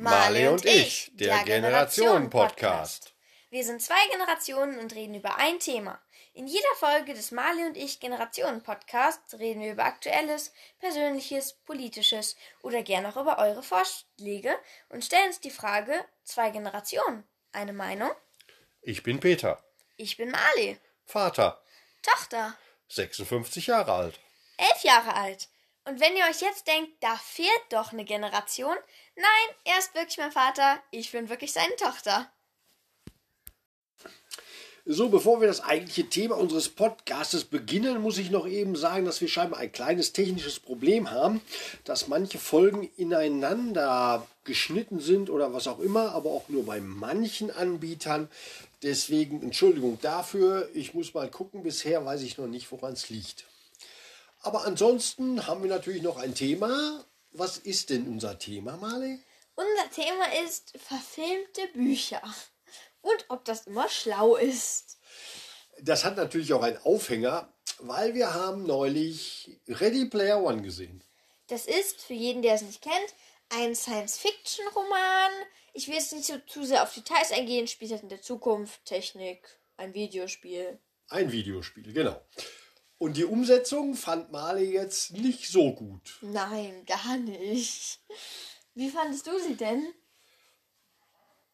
Marley und ich, der Generationen-Podcast. Wir sind zwei Generationen und reden über ein Thema. In jeder Folge des Marley und ich Generationen-Podcasts reden wir über Aktuelles, Persönliches, Politisches oder gern auch über eure Vorschläge und stellen uns die Frage: Zwei Generationen, eine Meinung? Ich bin Peter, Ich bin Marley, Vater, Tochter, 56 Jahre alt. elf Jahre alt. Und wenn ihr euch jetzt denkt, da fehlt doch eine Generation, nein, er ist wirklich mein Vater, ich bin wirklich seine Tochter. So, bevor wir das eigentliche Thema unseres Podcastes beginnen, muss ich noch eben sagen, dass wir scheinbar ein kleines technisches Problem haben, dass manche Folgen ineinander geschnitten sind oder was auch immer, aber auch nur bei manchen Anbietern. Deswegen Entschuldigung dafür. Ich muss mal gucken. Bisher weiß ich noch nicht, woran es liegt. Aber ansonsten haben wir natürlich noch ein Thema. Was ist denn unser Thema, Marley? Unser Thema ist verfilmte Bücher. Und ob das immer schlau ist. Das hat natürlich auch einen Aufhänger, weil wir haben neulich Ready Player One gesehen. Das ist, für jeden, der es nicht kennt, ein Science-Fiction-Roman. Ich will jetzt nicht so zu sehr auf Details eingehen, spielt halt in der Zukunft, Technik, ein Videospiel. Ein Videospiel, genau. Und die Umsetzung fand Marley jetzt nicht so gut. Nein, gar nicht. Wie fandest du sie denn?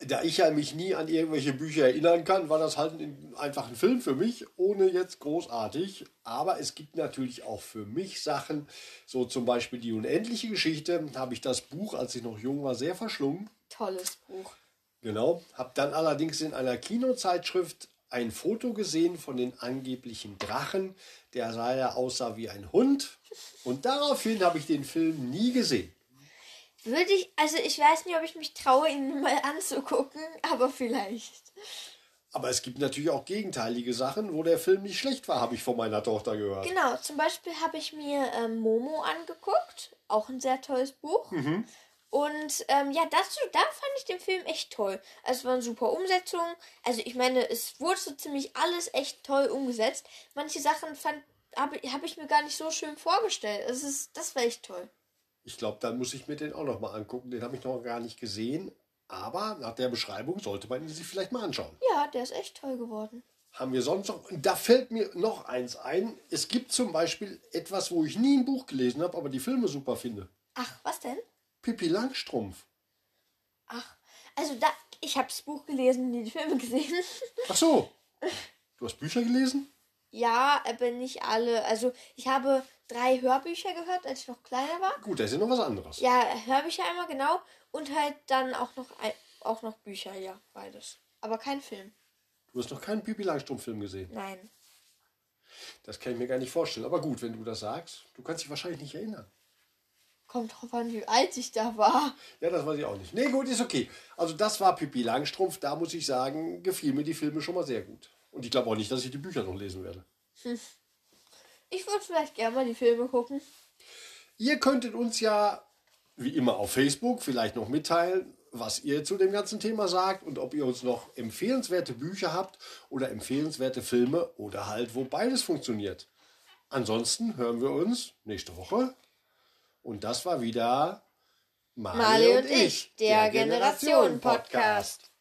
Da ich ja mich nie an irgendwelche Bücher erinnern kann, war das halt ein, einfach ein Film für mich, ohne jetzt großartig. Aber es gibt natürlich auch für mich Sachen, so zum Beispiel die unendliche Geschichte, habe ich das Buch, als ich noch jung war, sehr verschlungen. Tolles Buch. Genau. Habe dann allerdings in einer Kinozeitschrift ein Foto gesehen von den angeblichen Drachen. Der sah ja aussah wie ein Hund. Und daraufhin habe ich den Film nie gesehen. Würde ich, also ich weiß nicht, ob ich mich traue, ihn mal anzugucken, aber vielleicht. Aber es gibt natürlich auch gegenteilige Sachen, wo der Film nicht schlecht war, habe ich von meiner Tochter gehört. Genau, zum Beispiel habe ich mir ähm, Momo angeguckt, auch ein sehr tolles Buch. Und ähm, ja, dazu, da fand ich den Film echt toll. Also es war eine super Umsetzung. Also ich meine, es wurde so ziemlich alles echt toll umgesetzt. Manche Sachen habe hab ich mir gar nicht so schön vorgestellt. Es ist, das war echt toll. Ich glaube, dann muss ich mir den auch noch mal angucken. Den habe ich noch gar nicht gesehen. Aber nach der Beschreibung sollte man ihn sich vielleicht mal anschauen. Ja, der ist echt toll geworden. Haben wir sonst noch? Und da fällt mir noch eins ein. Es gibt zum Beispiel etwas, wo ich nie ein Buch gelesen habe, aber die Filme super finde. Ach, was denn? Pippi Langstrumpf. Ach, also da, ich habe das Buch gelesen, nie die Filme gesehen. Ach so. Du hast Bücher gelesen? ja, aber nicht alle. Also ich habe drei Hörbücher gehört, als ich noch kleiner war. Gut, das ist ja noch was anderes. Ja, Hörbücher einmal genau und halt dann auch noch auch noch Bücher, ja, beides. Aber kein Film. Du hast noch keinen Pippi Langstrumpf-Film gesehen. Nein. Das kann ich mir gar nicht vorstellen. Aber gut, wenn du das sagst, du kannst dich wahrscheinlich nicht erinnern. Kommt drauf an, wie alt ich da war. Ja, das weiß ich auch nicht. Nee, gut, ist okay. Also das war Pippi Langstrumpf. Da muss ich sagen, gefiel mir die Filme schon mal sehr gut. Und ich glaube auch nicht, dass ich die Bücher noch lesen werde. Ich würde vielleicht gerne mal die Filme gucken. Ihr könntet uns ja, wie immer auf Facebook, vielleicht noch mitteilen, was ihr zu dem ganzen Thema sagt und ob ihr uns noch empfehlenswerte Bücher habt oder empfehlenswerte Filme oder halt, wo beides funktioniert. Ansonsten hören wir uns nächste Woche. Und das war wieder Marley und ich, der Generationen-Podcast.